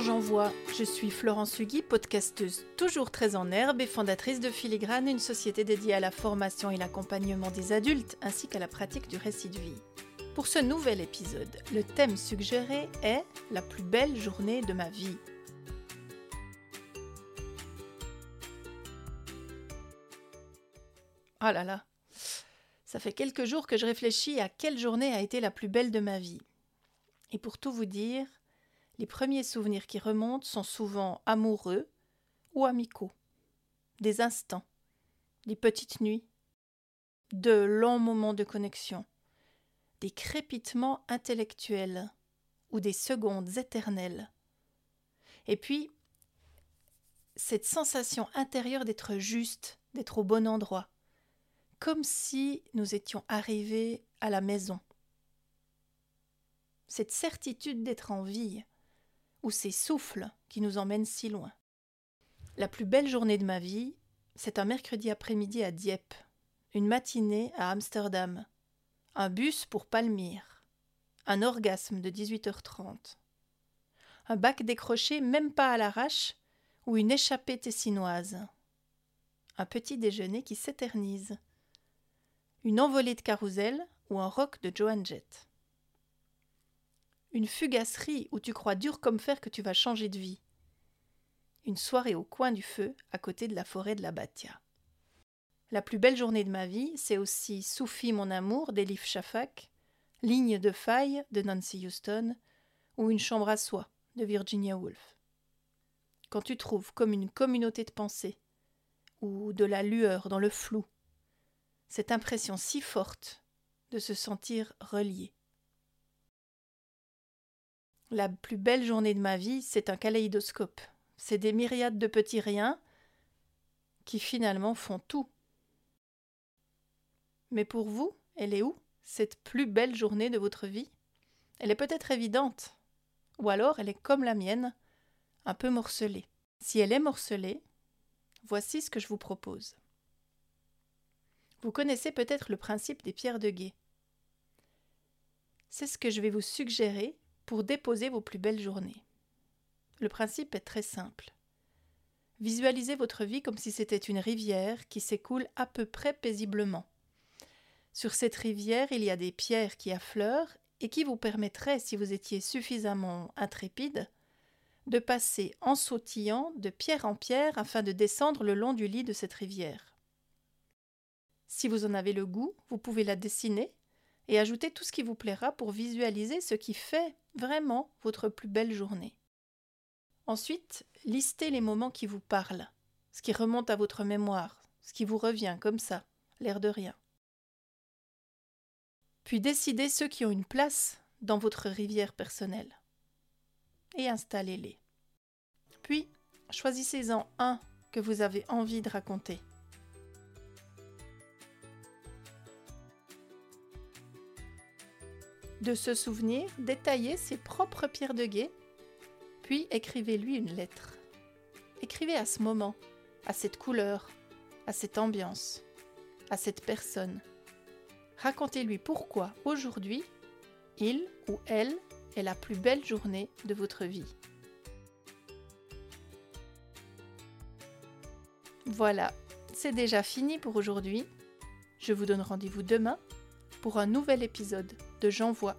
J'envoie. Je suis Florence Hugui, podcasteuse toujours très en herbe et fondatrice de Filigrane, une société dédiée à la formation et l'accompagnement des adultes ainsi qu'à la pratique du récit de vie. Pour ce nouvel épisode, le thème suggéré est La plus belle journée de ma vie. Ah là là, ça fait quelques jours que je réfléchis à quelle journée a été la plus belle de ma vie. Et pour tout vous dire, les premiers souvenirs qui remontent sont souvent amoureux ou amicaux. Des instants, des petites nuits, de longs moments de connexion, des crépitements intellectuels ou des secondes éternelles. Et puis, cette sensation intérieure d'être juste, d'être au bon endroit, comme si nous étions arrivés à la maison. Cette certitude d'être en vie, ou ces souffles qui nous emmènent si loin. La plus belle journée de ma vie, c'est un mercredi après-midi à Dieppe, une matinée à Amsterdam, un bus pour Palmyre, un orgasme de 18h30, un bac décroché même pas à l'arrache ou une échappée tessinoise, un petit déjeuner qui s'éternise, une envolée de carrousel ou un rock de Joan Jett une fugasserie où tu crois dur comme fer que tu vas changer de vie. Une soirée au coin du feu, à côté de la forêt de la Batia. La plus belle journée de ma vie, c'est aussi Soufi mon amour d'Elif Shafak, Ligne de faille de Nancy Houston ou Une chambre à soie de Virginia Woolf. Quand tu trouves comme une communauté de pensée ou de la lueur dans le flou, cette impression si forte de se sentir relié. La plus belle journée de ma vie, c'est un kaléidoscope. C'est des myriades de petits riens qui finalement font tout. Mais pour vous, elle est où, cette plus belle journée de votre vie? Elle est peut-être évidente, ou alors elle est comme la mienne, un peu morcelée. Si elle est morcelée, voici ce que je vous propose. Vous connaissez peut-être le principe des pierres de guet. C'est ce que je vais vous suggérer pour déposer vos plus belles journées. Le principe est très simple. Visualisez votre vie comme si c'était une rivière qui s'écoule à peu près paisiblement. Sur cette rivière, il y a des pierres qui affleurent et qui vous permettraient, si vous étiez suffisamment intrépide, de passer en sautillant de pierre en pierre afin de descendre le long du lit de cette rivière. Si vous en avez le goût, vous pouvez la dessiner et ajouter tout ce qui vous plaira pour visualiser ce qui fait vraiment votre plus belle journée. Ensuite, listez les moments qui vous parlent, ce qui remonte à votre mémoire, ce qui vous revient comme ça, l'air de rien. Puis décidez ceux qui ont une place dans votre rivière personnelle et installez-les. Puis, choisissez-en un que vous avez envie de raconter. De se souvenir, détaillez ses propres pierres de guet, puis écrivez-lui une lettre. Écrivez à ce moment, à cette couleur, à cette ambiance, à cette personne. Racontez-lui pourquoi aujourd'hui, il ou elle est la plus belle journée de votre vie. Voilà, c'est déjà fini pour aujourd'hui. Je vous donne rendez-vous demain pour un nouvel épisode de J'envoie